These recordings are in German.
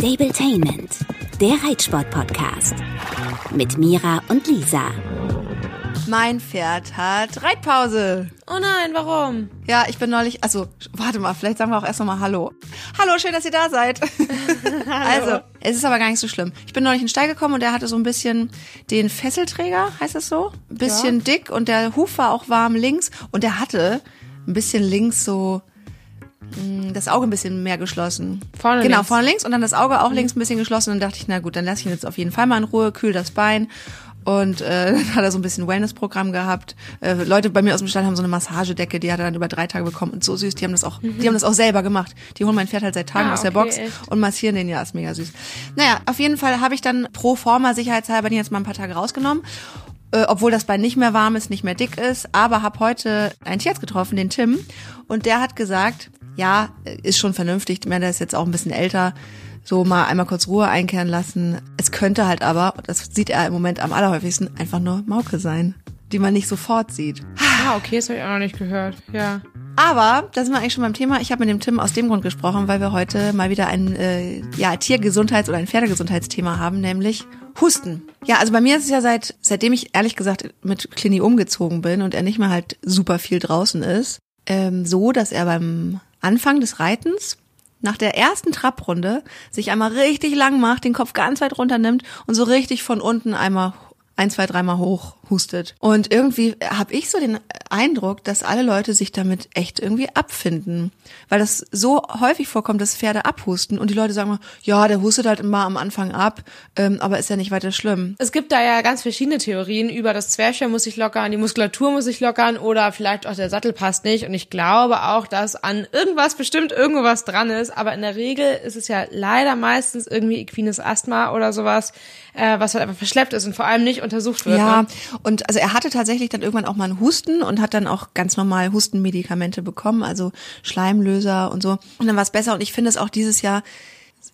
Stabletainment, der Reitsport-Podcast. Mit Mira und Lisa. Mein Pferd hat Reitpause. Oh nein, warum? Ja, ich bin neulich, also warte mal, vielleicht sagen wir auch erst nochmal Hallo. Hallo, schön, dass ihr da seid. also, es ist aber gar nicht so schlimm. Ich bin neulich in den Stall gekommen und der hatte so ein bisschen den Fesselträger, heißt es so? Ein bisschen Ja. dick und der Huf war auch warm links und der hatte ein bisschen links so das Auge ein bisschen mehr geschlossen. Vorne Genau, links. vorne links und dann das Auge auch links ein bisschen geschlossen und dann dachte ich, na gut, dann lasse ich ihn jetzt auf jeden Fall mal in Ruhe, kühl das Bein. Und äh, dann hat er so ein bisschen Wellness-Programm gehabt. Äh, Leute bei mir aus dem Stall haben so eine Massagedecke, die hat er dann über drei Tage bekommen und so süß. Die haben das auch, die haben das auch selber gemacht. Die holen mein Pferd halt seit Tagen Ah, aus der okay, Box echt? und massieren den ja, ist mega süß. Naja, auf jeden Fall habe ich dann pro forma sicherheitshalber den jetzt mal ein paar Tage rausgenommen. Äh, obwohl das Bein nicht mehr warm ist, nicht mehr dick ist, aber habe heute einen Tierarzt getroffen, den Tim, und der hat gesagt, ja, ist schon vernünftig, ich meine, der ist jetzt auch ein bisschen älter, so mal einmal kurz Ruhe einkehren lassen. Es könnte halt aber, das sieht er im Moment am allerhäufigsten, einfach nur Mauke sein, die man nicht sofort sieht. Ah, okay, das habe ich auch noch nicht gehört. Ja. Aber da sind wir eigentlich schon beim Thema. Ich habe mit dem Tim aus dem Grund gesprochen, weil wir heute mal wieder ein äh, ja, Tiergesundheits- oder ein Pferdegesundheitsthema haben, nämlich Husten. Ja, also bei mir ist es ja seit seitdem ich ehrlich gesagt mit Clini umgezogen bin und er nicht mehr halt super viel draußen ist, ähm, so, dass er beim Anfang des Reitens nach der ersten Trapprunde sich einmal richtig lang macht, den Kopf ganz weit runter nimmt und so richtig von unten einmal ein, zwei, dreimal hoch hustet. Und irgendwie habe ich so den Eindruck, dass alle Leute sich damit echt irgendwie abfinden. Weil das so häufig vorkommt, dass Pferde abhusten und die Leute sagen mal, ja, der hustet halt immer am Anfang ab, ähm, aber ist ja nicht weiter schlimm. Es gibt da ja ganz verschiedene Theorien über das Zwerchfell muss sich lockern, die Muskulatur muss sich lockern oder vielleicht auch der Sattel passt nicht. Und ich glaube auch, dass an irgendwas bestimmt irgendwas dran ist. Aber in der Regel ist es ja leider meistens irgendwie equines Asthma oder sowas, äh, was halt einfach verschleppt ist und vor allem nicht untersucht wird. Ja, Ne? und also er hatte tatsächlich dann irgendwann auch mal einen Husten und hat dann auch ganz normal Hustenmedikamente bekommen, also Schleimlöser und so. Und dann war es besser und ich finde es auch dieses Jahr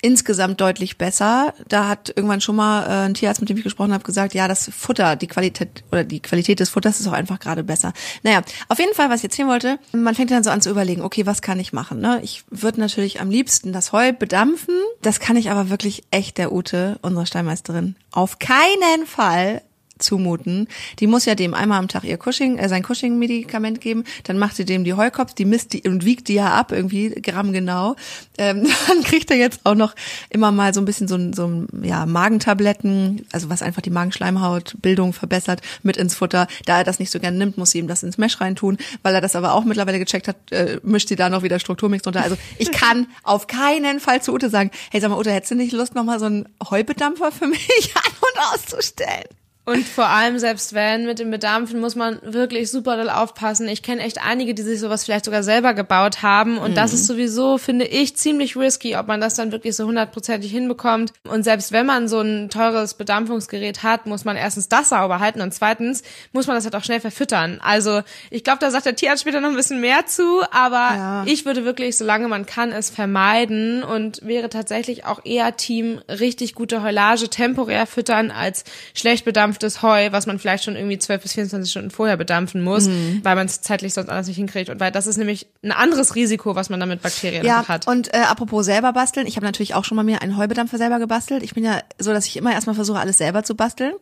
insgesamt deutlich besser. Da hat irgendwann schon mal äh, ein Tierarzt, mit dem ich gesprochen habe, gesagt, ja, das Futter, die Qualität oder die Qualität des Futters ist auch einfach gerade besser. Naja, auf jeden Fall, was ich erzählen wollte, man fängt dann so an zu überlegen, okay, was kann ich machen? Ne? Ich würde natürlich am liebsten das Heu bedampfen. Das kann ich aber wirklich echt der Ute, unserer Stallmeisterin, auf keinen Fall zumuten. Die muss ja dem einmal am Tag ihr Cushing, äh, sein Cushing-Medikament geben, dann macht sie dem die Heukopf, die misst die und wiegt die ja ab, irgendwie Gramm genau. Ähm, dann kriegt er jetzt auch noch immer mal so ein bisschen so ein, so ein ja, Magentabletten, also was einfach die Magenschleimhautbildung verbessert, mit ins Futter. Da er das nicht so gern nimmt, muss sie ihm das ins Mesh reintun, weil er das aber auch mittlerweile gecheckt hat, äh, mischt sie da noch wieder Strukturmix drunter. Also ich kann auf keinen Fall zu Ute sagen, hey sag mal Ute, hättest du nicht Lust, noch mal so einen Heubedampfer für mich an- und auszustellen? Und vor allem, selbst wenn mit dem Bedampfen, muss man wirklich super doll aufpassen. Ich kenne echt einige, die sich sowas vielleicht sogar selber gebaut haben. Und das ist sowieso, finde ich, ziemlich risky, ob man das dann wirklich so hundertprozentig hinbekommt. Und selbst wenn man so ein teures Bedampfungsgerät hat, muss man erstens das sauber halten und zweitens muss man das halt auch schnell verfüttern. Also ich glaube, da sagt der Tierarzt später noch ein bisschen mehr zu, aber Ja. ich würde wirklich, solange man kann, es vermeiden und wäre tatsächlich auch eher Team richtig gute Heulage temporär füttern als schlecht bedampftes Heu, was man vielleicht schon irgendwie 12 bis 24 Stunden vorher bedampfen muss, Mhm. weil man es zeitlich sonst anders nicht hinkriegt. Und weil das ist nämlich ein anderes Risiko, was man damit Bakterien Ja, hat. und äh, apropos selber basteln, ich habe natürlich auch schon mal mir einen Heubedampfer selber gebastelt. Ich bin ja so, dass ich immer erstmal versuche, alles selber zu basteln.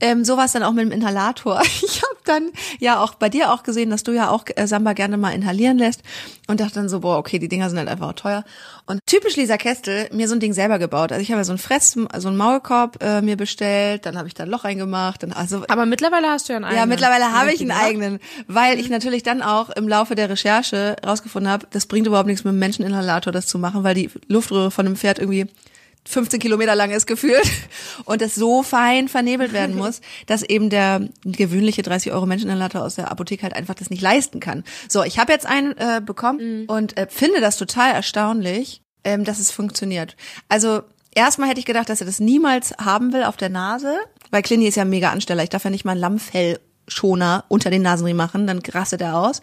Ähm, so war es dann auch mit dem Inhalator. Ich habe dann ja auch bei dir auch gesehen, dass du ja auch äh, Samba gerne mal inhalieren lässt und dachte dann so, boah, okay, die Dinger sind halt einfach auch teuer. Und typisch Lisa Kestel, mir so ein Ding selber gebaut. Also ich habe ja so ein Fress, so einen Maulkorb äh, mir bestellt, dann habe ich da ein Loch reingemacht, dann also Aber mittlerweile hast du ja einen eigenen. ja, mittlerweile habe ich einen eigenen, weil ich natürlich dann auch im Laufe der Recherche rausgefunden habe, das bringt überhaupt nichts mit dem Menscheninhalator das zu machen, weil die Luftröhre von einem Pferd irgendwie 15 Kilometer lang ist gefühlt und das so fein vernebelt werden muss, dass eben der gewöhnliche 30 Euro Menscheninhalator aus der Apotheke halt einfach das nicht leisten kann. So, ich habe jetzt einen äh, bekommen und äh, finde das total erstaunlich, ähm, dass es funktioniert. Also erstmal hätte ich gedacht, dass er das niemals haben will auf der Nase, weil Clini ist ja mega Ansteller. Ich darf ja nicht mal ein Lammfell unter den Nasenring machen, dann rastet er aus.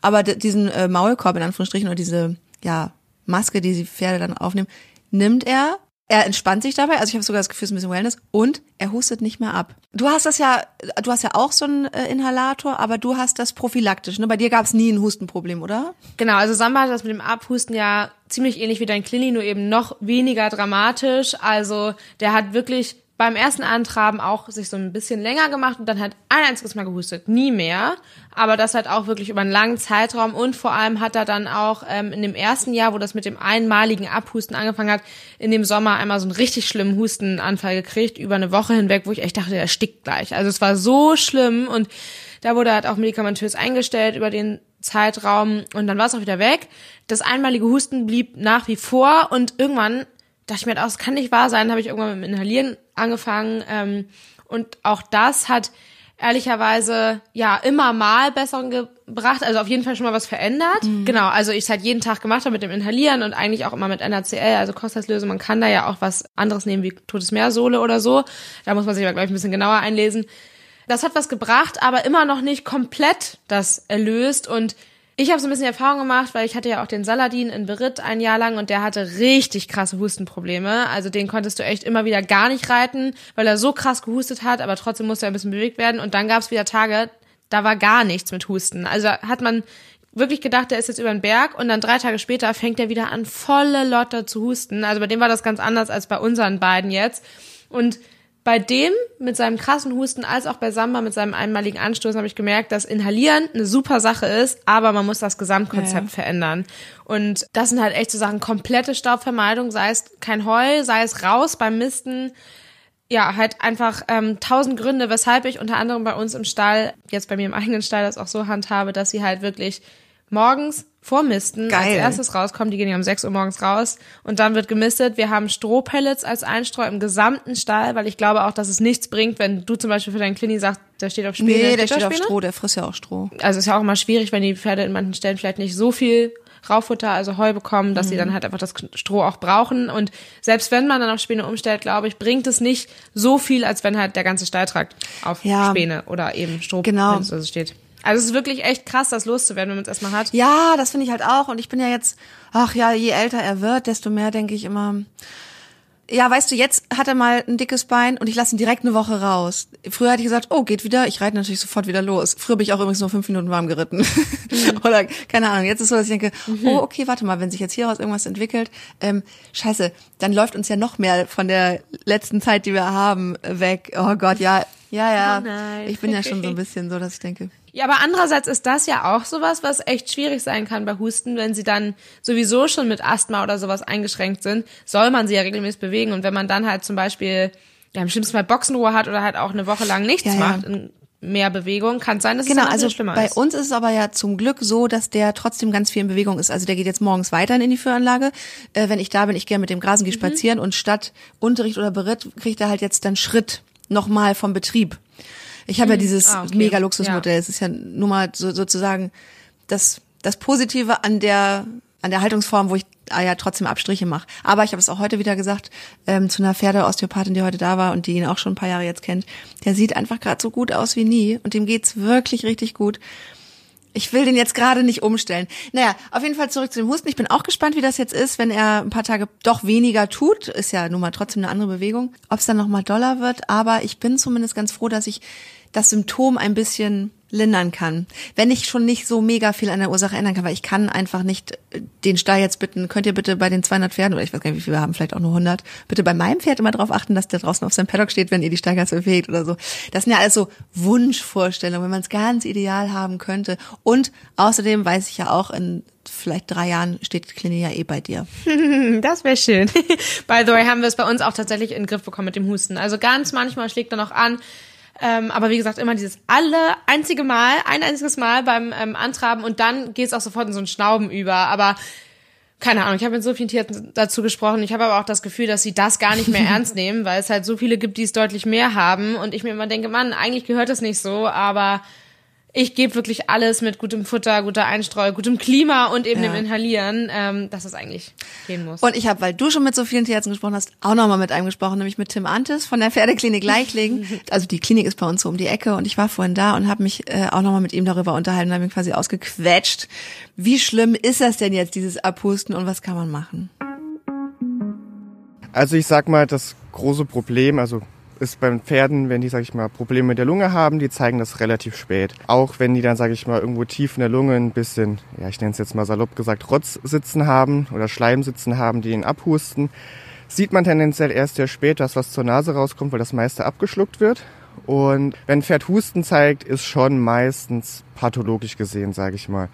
Aber diesen äh, Maulkorb in Anführungsstrichen oder diese ja Maske, die die Pferde dann aufnehmen, nimmt er Er entspannt sich dabei, also ich habe sogar das Gefühl, es ist ein bisschen Wellness und er hustet nicht mehr ab. Du hast das ja, du hast ja auch so einen äh, Inhalator, aber du hast das prophylaktisch. Ne? Bei dir gab es nie ein Hustenproblem, oder? Genau, also Samba hat das mit dem Abhusten ja ziemlich ähnlich wie dein Klini, nur eben noch weniger dramatisch. Also der hat wirklich beim ersten Antraben auch sich so ein bisschen länger gemacht und dann halt ein einziges Mal gehustet, nie mehr. Aber das halt auch wirklich über einen langen Zeitraum und vor allem hat er dann auch ähm, in dem ersten Jahr, wo das mit dem einmaligen Abhusten angefangen hat, in dem Sommer einmal so einen richtig schlimmen Hustenanfall gekriegt über eine Woche hinweg, wo ich echt dachte, er stickt gleich. Also es war so schlimm und da wurde halt auch medikamentös eingestellt über den Zeitraum und dann war es auch wieder weg. Das einmalige Husten blieb nach wie vor und irgendwann dachte ich mir, das kann nicht wahr sein, habe ich irgendwann mit dem Inhalieren angefangen. Ähm, und auch das hat ehrlicherweise ja immer mal Besserung gebracht, also auf jeden Fall schon mal was verändert. Mhm. Genau, also ich es halt jeden Tag gemacht habe mit dem Inhalieren und eigentlich auch immer mit NaCl, also Kochsalzlösung. Man kann da ja auch was anderes nehmen wie Totes Meersohle oder so. Da muss man sich aber gleich ein bisschen genauer einlesen. Das hat was gebracht, aber immer noch nicht komplett das erlöst und ich habe so ein bisschen Erfahrung gemacht, weil ich hatte ja auch den Saladin in Beritt ein Jahr lang und der hatte richtig krasse Hustenprobleme. Also den konntest du echt immer wieder gar nicht reiten, weil er so krass gehustet hat, aber trotzdem musste er ein bisschen bewegt werden. Und dann gab es wieder Tage, da war gar nichts mit Husten. Also hat man wirklich gedacht, der ist jetzt über den Berg und dann drei Tage später fängt er wieder an, volle Lotte zu husten. Also bei dem war das ganz anders als bei unseren beiden jetzt. Und bei dem mit seinem krassen Husten als auch bei Samba mit seinem einmaligen Anstoß habe ich gemerkt, dass Inhalieren eine super Sache ist, aber man muss das Gesamtkonzept ja. verändern. Und das sind halt echt so Sachen, komplette Staubvermeidung, sei es kein Heu, sei es raus beim Misten. Ja, halt einfach ähm, tausend Gründe, weshalb ich unter anderem bei uns im Stall, jetzt bei mir im eigenen Stall, das auch so handhabe, dass sie halt wirklich morgens vormisten. Geil. Als erstes rauskommen, die gehen ja um 6 Uhr morgens raus und dann wird gemistet. Wir haben Strohpellets als Einstreu im gesamten Stall, weil ich glaube auch, dass es nichts bringt, wenn du zum Beispiel für deinen Klini sagst, der steht auf Späne. Nee, der steht auf Stroh, der frisst ja auch Stroh. Also ist ja auch immer schwierig, wenn die Pferde in manchen Stellen vielleicht nicht so viel Rauffutter, also Heu bekommen, dass mhm. sie dann halt einfach das Stroh auch brauchen. Und selbst wenn man dann auf Späne umstellt, glaube ich, bringt es nicht so viel, als wenn halt der ganze Stalltrakt auf ja. Späne oder eben Stroh genau. steht. Also es ist wirklich echt krass, das loszuwerden, wenn man es erstmal hat. Ja, das finde ich halt auch. Und ich bin ja jetzt, ach ja, je älter er wird, desto mehr denke ich immer, ja, weißt du, jetzt hat er mal ein dickes Bein und ich lasse ihn direkt eine Woche raus. Früher hatte ich gesagt, oh, geht wieder, ich reite natürlich sofort wieder los. Früher bin ich auch übrigens nur fünf Minuten warm geritten. Mhm. Oder, keine Ahnung, jetzt ist so, dass ich denke, mhm. oh, okay, warte mal, wenn sich jetzt hieraus irgendwas entwickelt, ähm, scheiße, dann läuft uns ja noch mehr von der letzten Zeit, die wir haben, weg. Oh Gott, ja, ja, ja. Oh ich bin ja schon so ein bisschen so, dass ich denke, ja, aber andererseits ist das ja auch sowas, was echt schwierig sein kann bei Husten, wenn sie dann sowieso schon mit Asthma oder sowas eingeschränkt sind, soll man sie ja regelmäßig bewegen. Und wenn man dann halt zum Beispiel, ja, im schlimmsten Fall Boxenruhe hat oder halt auch eine Woche lang nichts ja, ja. macht, mehr Bewegung, kann sein, dass genau, es also schlimmer bei ist. Bei uns ist es aber ja zum Glück so, dass der trotzdem ganz viel in Bewegung ist. Also der geht jetzt morgens weiter in die Führanlage. Äh, wenn ich da bin, ich gehe mit dem Grasen, gehe mhm. spazieren und statt Unterricht oder Beritt kriegt er halt jetzt dann Schritt nochmal vom Betrieb. Ich habe ja hm. dieses ah, okay. mega Luxusmodell. Ja. Es ist ja nur mal so, sozusagen das, das Positive an der, an der Haltungsform, wo ich ah ja trotzdem Abstriche mache. Aber ich habe es auch heute wieder gesagt ähm, zu einer Pferdeosteopathin, die heute da war und die ihn auch schon ein paar Jahre jetzt kennt. Der sieht einfach gerade so gut aus wie nie und dem geht's wirklich richtig gut. Ich will den jetzt gerade nicht umstellen. Naja, auf jeden Fall zurück zu dem Husten. Ich bin auch gespannt, wie das jetzt ist, wenn er ein paar Tage doch weniger tut. Ist ja nun mal trotzdem eine andere Bewegung. Ob es dann noch mal doller wird. Aber ich bin zumindest ganz froh, dass ich das Symptom ein bisschen lindern kann. Wenn ich schon nicht so mega viel an der Ursache ändern kann, weil ich kann einfach nicht äh, den Stall jetzt bitten, könnt ihr bitte bei den 200 Pferden, oder ich weiß gar nicht, wie viele wir haben, vielleicht auch nur 100, bitte bei meinem Pferd immer darauf achten, dass der draußen auf seinem Paddock steht, wenn ihr die Steigerze bewegt oder so. Das sind ja alles so Wunschvorstellungen, wenn man es ganz ideal haben könnte. Und außerdem weiß ich ja auch, in vielleicht drei Jahren steht Klinik ja eh bei dir. Das wäre schön. By the way, haben wir es bei uns auch tatsächlich in den Griff bekommen mit dem Husten. Also ganz manchmal schlägt er noch an, ähm, aber wie gesagt, immer dieses alle einzige Mal, ein einziges Mal beim ähm, Antraben und dann geht's auch sofort in so ein Schnauben über. Aber keine Ahnung, ich habe mit so vielen Tieren dazu gesprochen. Ich habe aber auch das Gefühl, dass sie das gar nicht mehr ernst nehmen, weil es halt so viele gibt, die es deutlich mehr haben. Und ich mir immer denke, Mann, eigentlich gehört das nicht so, aber ich gebe wirklich alles mit gutem Futter, guter Einstreu, gutem Klima und eben ja. dem Inhalieren, ähm, dass es eigentlich gehen muss. Und ich habe, weil du schon mit so vielen Tierärzten gesprochen hast, auch nochmal mit einem gesprochen, nämlich mit Tim Antes von der Pferdeklinik Leichlingen. also die Klinik ist bei uns so um die Ecke und ich war vorhin da und habe mich äh, auch nochmal mit ihm darüber unterhalten und habe ihn quasi ausgequetscht. Wie schlimm ist das denn jetzt, dieses Abhusten und was kann man machen? Also ich sag mal, das große Problem, also ist beim Pferden, wenn die, sag ich mal, Probleme mit der Lunge haben, die zeigen das relativ spät. Auch wenn die dann, sag ich mal, irgendwo tief in der Lunge ein bisschen, ja, ich nenne es jetzt mal salopp gesagt, Rotz sitzen haben oder Schleim sitzen haben, die ihn abhusten, sieht man tendenziell erst sehr spät, dass was zur Nase rauskommt, weil das meiste abgeschluckt wird. Und wenn Pferd Husten zeigt, ist schon meistens pathologisch gesehen, sage ich mal.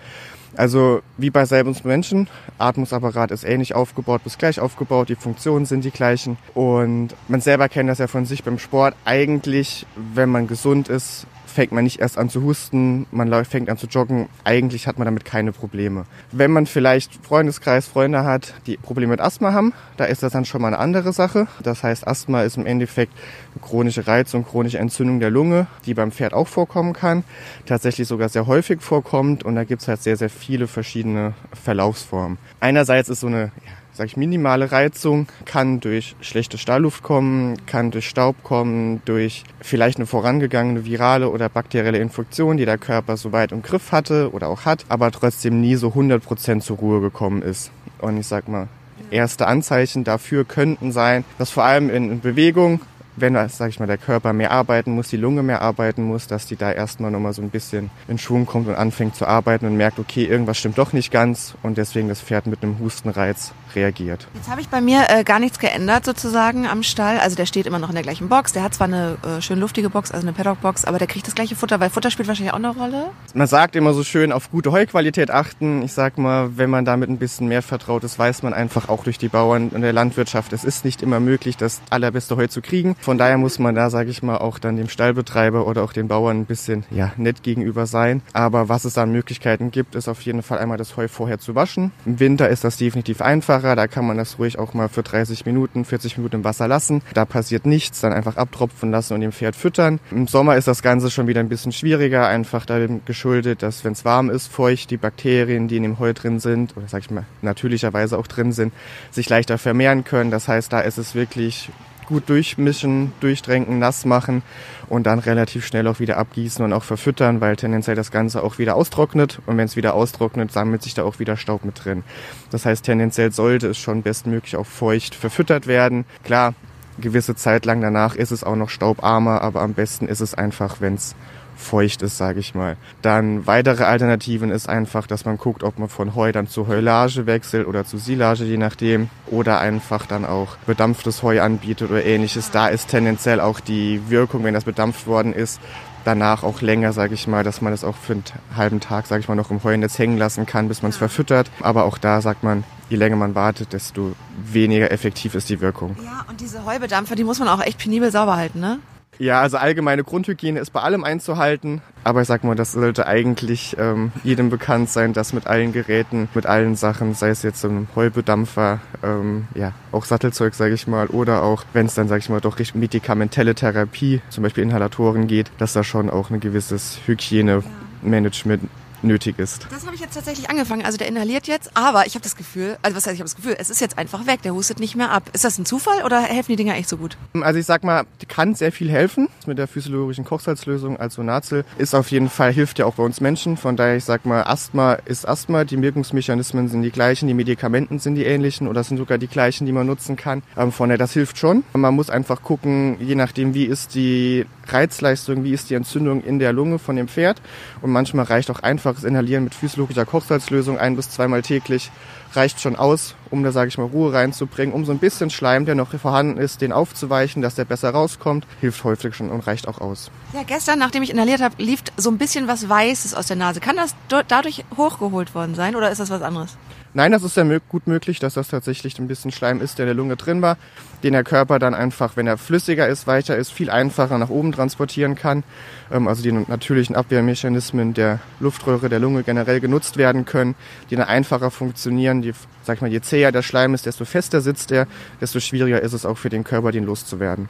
Also wie bei selben Menschen, Atmungsapparat ist ähnlich aufgebaut, bis gleich aufgebaut, die Funktionen sind die gleichen und man selber kennt das ja von sich beim Sport. Eigentlich, wenn man gesund ist, fängt man nicht erst an zu husten, man fängt an zu joggen. Eigentlich hat man damit keine Probleme. Wenn man vielleicht Freundeskreis, Freunde hat, die Probleme mit Asthma haben, da ist das dann schon mal eine andere Sache. Das heißt, Asthma ist im Endeffekt eine chronische Reizung, chronische Entzündung der Lunge, die beim Pferd auch vorkommen kann, tatsächlich sogar sehr häufig vorkommt und da gibt es halt sehr, sehr viele verschiedene Verlaufsformen. Einerseits ist so eine ja, sag ich, minimale Reizung kann durch schlechte Stallluft kommen, kann durch Staub kommen, durch vielleicht eine vorangegangene virale oder bakterielle Infektion, die der Körper so weit im Griff hatte oder auch hat, aber trotzdem nie so 100% zur Ruhe gekommen ist. Und ich sag mal, erste Anzeichen dafür könnten sein, dass vor allem in Bewegung wenn, sag ich mal, der Körper mehr arbeiten muss, die Lunge mehr arbeiten muss, dass die da erstmal nochmal so ein bisschen in Schwung kommt und anfängt zu arbeiten und merkt, okay, irgendwas stimmt doch nicht ganz und deswegen das Pferd mit einem Hustenreiz reagiert. Jetzt habe ich bei mir äh, gar nichts geändert sozusagen am Stall. Also der steht immer noch in der gleichen Box. Der hat zwar eine äh, schön luftige Box, also eine Paddock-Box, aber der kriegt das gleiche Futter, weil Futter spielt wahrscheinlich auch eine Rolle. Man sagt immer so schön, auf gute Heuqualität achten. Ich sag mal, wenn man damit ein bisschen mehr vertraut ist, weiß man einfach auch durch die Bauern und der Landwirtschaft, es ist nicht immer möglich, das allerbeste Heu zu kriegen. Von daher muss man da, sage ich mal, auch dann dem Stallbetreiber oder auch den Bauern ein bisschen ja, nett gegenüber sein. Aber was es da an Möglichkeiten gibt, ist auf jeden Fall einmal das Heu vorher zu waschen. Im Winter ist das definitiv einfacher. Da kann man das ruhig auch mal für 30 Minuten, 40 Minuten im Wasser lassen. Da passiert nichts, dann einfach abtropfen lassen und dem Pferd füttern. Im Sommer ist das Ganze schon wieder ein bisschen schwieriger, einfach dadem geschuldet, dass wenn es warm ist, feucht die Bakterien, die in dem Heu drin sind, oder sag ich mal, natürlicherweise auch drin sind, sich leichter vermehren können. Das heißt, da ist es wirklich gut durchmischen, durchdrängen, nass machen und dann relativ schnell auch wieder abgießen und auch verfüttern, weil tendenziell das Ganze auch wieder austrocknet und wenn es wieder austrocknet, sammelt sich da auch wieder Staub mit drin. Das heißt, tendenziell sollte es schon bestmöglich auch feucht verfüttert werden. Klar, gewisse Zeit lang danach ist es auch noch staubarmer, aber am besten ist es einfach, wenn es feucht ist, sage ich mal. Dann weitere Alternativen ist einfach, dass man guckt, ob man von Heu dann zu Heulage wechselt oder zu Silage, je nachdem. Oder einfach dann auch bedampftes Heu anbietet oder ähnliches. Da ist tendenziell auch die Wirkung, wenn das bedampft worden ist, danach auch länger, sage ich mal, dass man das auch für einen halben Tag, sage ich mal, noch im Heunetz hängen lassen kann, bis man es verfüttert. Aber auch da sagt man, je länger man wartet, desto weniger effektiv ist die Wirkung. Ja, und diese Heubedampfer, die muss man auch echt penibel sauber halten, ne? Ja, also allgemeine Grundhygiene ist bei allem einzuhalten. Aber ich sag mal, das sollte eigentlich ähm, jedem bekannt sein, dass mit allen Geräten, mit allen Sachen, sei es jetzt ein Heubedampfer, ähm, ja, auch Sattelzeug, sage ich mal, oder auch, wenn es dann, sage ich mal, doch Richtung medikamentelle Therapie, zum Beispiel Inhalatoren geht, dass da schon auch ein gewisses Hygienemanagement nötig ist. Das habe ich jetzt tatsächlich angefangen. Also der inhaliert jetzt, aber ich habe das Gefühl, also was heißt, ich habe das Gefühl, es ist jetzt einfach weg, der hustet nicht mehr ab. Ist das ein Zufall oder helfen die Dinger echt so gut? Also ich sag mal, die kann sehr viel helfen. Mit der physiologischen Kochsalzlösung als Sonazel ist auf jeden Fall, hilft ja auch bei uns Menschen. Von daher, ich sag mal, Asthma ist Asthma, die Wirkungsmechanismen sind die gleichen, die Medikamenten sind die ähnlichen oder sind sogar die gleichen, die man nutzen kann. Ähm, von daher, das hilft schon. Man muss einfach gucken, je nachdem, wie ist die Reizleistung, wie ist die Entzündung in der Lunge von dem Pferd. Und manchmal reicht auch einfaches Inhalieren mit physiologischer Kochsalzlösung ein bis zweimal täglich reicht schon aus, um da, sage ich mal, Ruhe reinzubringen, um so ein bisschen Schleim, der noch vorhanden ist, den aufzuweichen, dass der besser rauskommt, hilft häufig schon und reicht auch aus. Ja, gestern, nachdem ich inhaliert habe, lief so ein bisschen was Weißes aus der Nase. Kann das dadurch hochgeholt worden sein oder ist das was anderes? Nein, das ist ja gut möglich, dass das tatsächlich ein bisschen Schleim ist, der in der Lunge drin war, den der Körper dann einfach, wenn er flüssiger ist, weicher ist, viel einfacher nach oben transportieren kann. Ähm, also die natürlichen Abwehrmechanismen der Luftröhre der Lunge generell genutzt werden können, die dann einfacher funktionieren. Die, sag ich mal, je zäher der Schleim ist, desto fester sitzt er, desto schwieriger ist es auch für den Körper, den loszuwerden.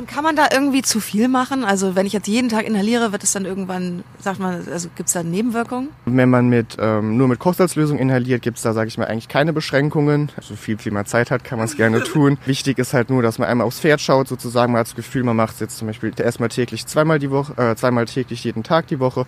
Und kann man da irgendwie zu viel machen? Also wenn ich jetzt jeden Tag inhaliere, wird es dann irgendwann, sagt man, also gibt es da Nebenwirkungen? Wenn man mit ähm, nur mit Kochsalzlösung inhaliert, gibt es da, sage ich mal, eigentlich keine Beschränkungen. So viel, wie man Zeit hat, kann man es gerne tun. Wichtig ist halt nur, dass man einmal aufs Pferd schaut, sozusagen. Man hat das Gefühl, man macht es jetzt zum Beispiel erstmal täglich zweimal die Woche, äh, zweimal täglich jeden Tag die Woche.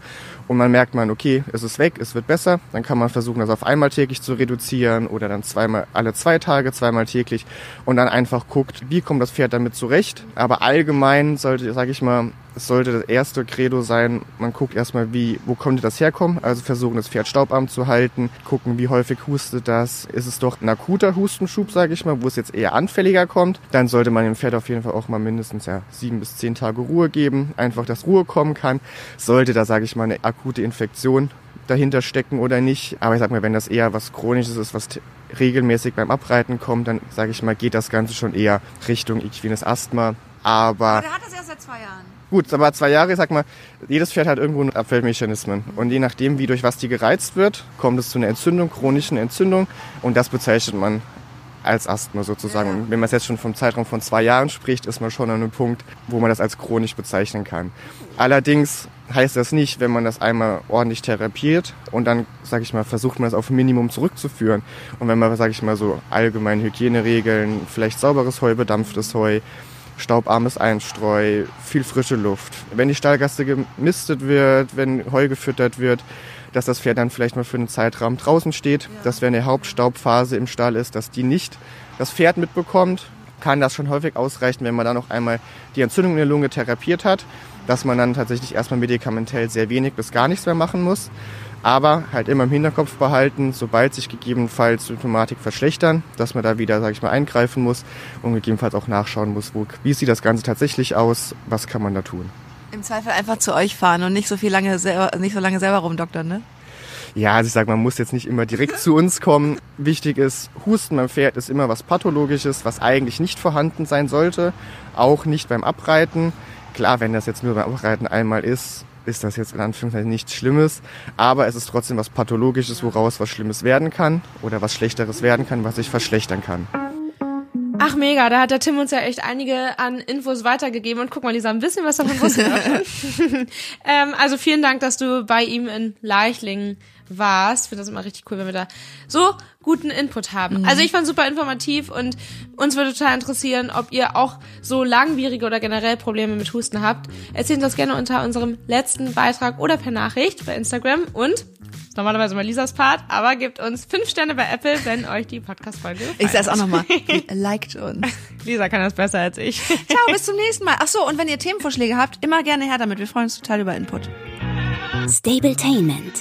Und man merkt man, okay, es ist weg, es wird besser. Dann kann man versuchen, das auf einmal täglich zu reduzieren oder dann zweimal alle zwei Tage, zweimal täglich. Und dann einfach guckt, wie kommt das Pferd damit zurecht. Aber allgemein sollte, sage ich mal, es sollte das erste Credo sein, man guckt erstmal, wie, wo konnte das herkommen? Also versuchen, das Pferd staubarm zu halten, gucken, wie häufig hustet das. Ist es doch ein akuter Hustenschub, sage ich mal, wo es jetzt eher anfälliger kommt? Dann sollte man dem Pferd auf jeden Fall auch mal mindestens ja, sieben bis zehn Tage Ruhe geben, einfach, dass Ruhe kommen kann. Sollte da, sage ich mal, eine akute Infektion dahinter stecken oder nicht. Aber ich sag mal, wenn das eher was Chronisches ist, was regelmäßig beim Abreiten kommt, dann sage ich mal, geht das Ganze schon eher Richtung equines Asthma. Aber, Aber der hat das erst seit zwei Jahren. Gut, aber zwei Jahre, ich sag mal, jedes Pferd hat irgendwo Abwehrmechanismen. Und je nachdem, wie durch was die gereizt wird, kommt es zu einer Entzündung, chronischen Entzündung. Und das bezeichnet man als Asthma sozusagen. Und wenn man jetzt schon vom Zeitraum von zwei Jahren spricht, ist man schon an einem Punkt, wo man das als chronisch bezeichnen kann. Allerdings heißt das nicht, wenn man das einmal ordentlich therapiert und dann, sage ich mal, versucht man das auf ein Minimum zurückzuführen. Und wenn man, sage ich mal, so allgemeine Hygieneregeln, vielleicht sauberes Heu, bedampftes Heu, staubarmes Einstreu, viel frische Luft. Wenn die Stallgasse gemistet wird, wenn Heu gefüttert wird, dass das Pferd dann vielleicht mal für einen Zeitraum draußen steht, dass wenn eine Hauptstaubphase im Stall ist, dass die nicht das Pferd mitbekommt, kann das schon häufig ausreichen, wenn man dann noch einmal die Entzündung in der Lunge therapiert hat, dass man dann tatsächlich erstmal medikamentell sehr wenig bis gar nichts mehr machen muss. Aber halt immer im Hinterkopf behalten, sobald sich gegebenenfalls Symptomatik verschlechtern, dass man da wieder, sage ich mal, eingreifen muss und gegebenenfalls auch nachschauen muss, wo, wie sieht das Ganze tatsächlich aus, was kann man da tun. Im Zweifel einfach zu euch fahren und nicht so viel lange selber, nicht so lange selber rumdoktern, ne? Ja, also ich sage, man muss jetzt nicht immer direkt zu uns kommen. Wichtig ist, Husten beim Pferd ist immer was Pathologisches, was eigentlich nicht vorhanden sein sollte. Auch nicht beim Abreiten. Klar, wenn das jetzt nur beim Abreiten einmal ist, ist das jetzt in Anführungszeichen nichts Schlimmes. Aber es ist trotzdem was Pathologisches, woraus was Schlimmes werden kann oder was Schlechteres werden kann, was sich verschlechtern kann. Ach mega, da hat der Tim uns ja echt einige an Infos weitergegeben und guck mal, Lisa, ein bisschen was davon wusste ähm, Also vielen Dank, dass du bei ihm in Leichlingen warst. Ich finde das immer richtig cool, wenn wir da so guten Input haben. Mhm. Also ich fand super informativ und uns würde total interessieren, ob ihr auch so langwierige oder generell Probleme mit Husten habt. Erzählt uns das gerne unter unserem letzten Beitrag oder per Nachricht bei Instagram und ist normalerweise mal Lisas Part, aber gebt uns fünf Sterne bei Apple, wenn euch die Podcast-Folge gefällt. Ich sag's auch nochmal. Liked uns. Lisa kann das besser als ich. Ciao, bis zum nächsten Mal. Ach so, und wenn ihr Themenvorschläge habt, immer gerne her damit. Wir freuen uns total über Input. Stabletainment,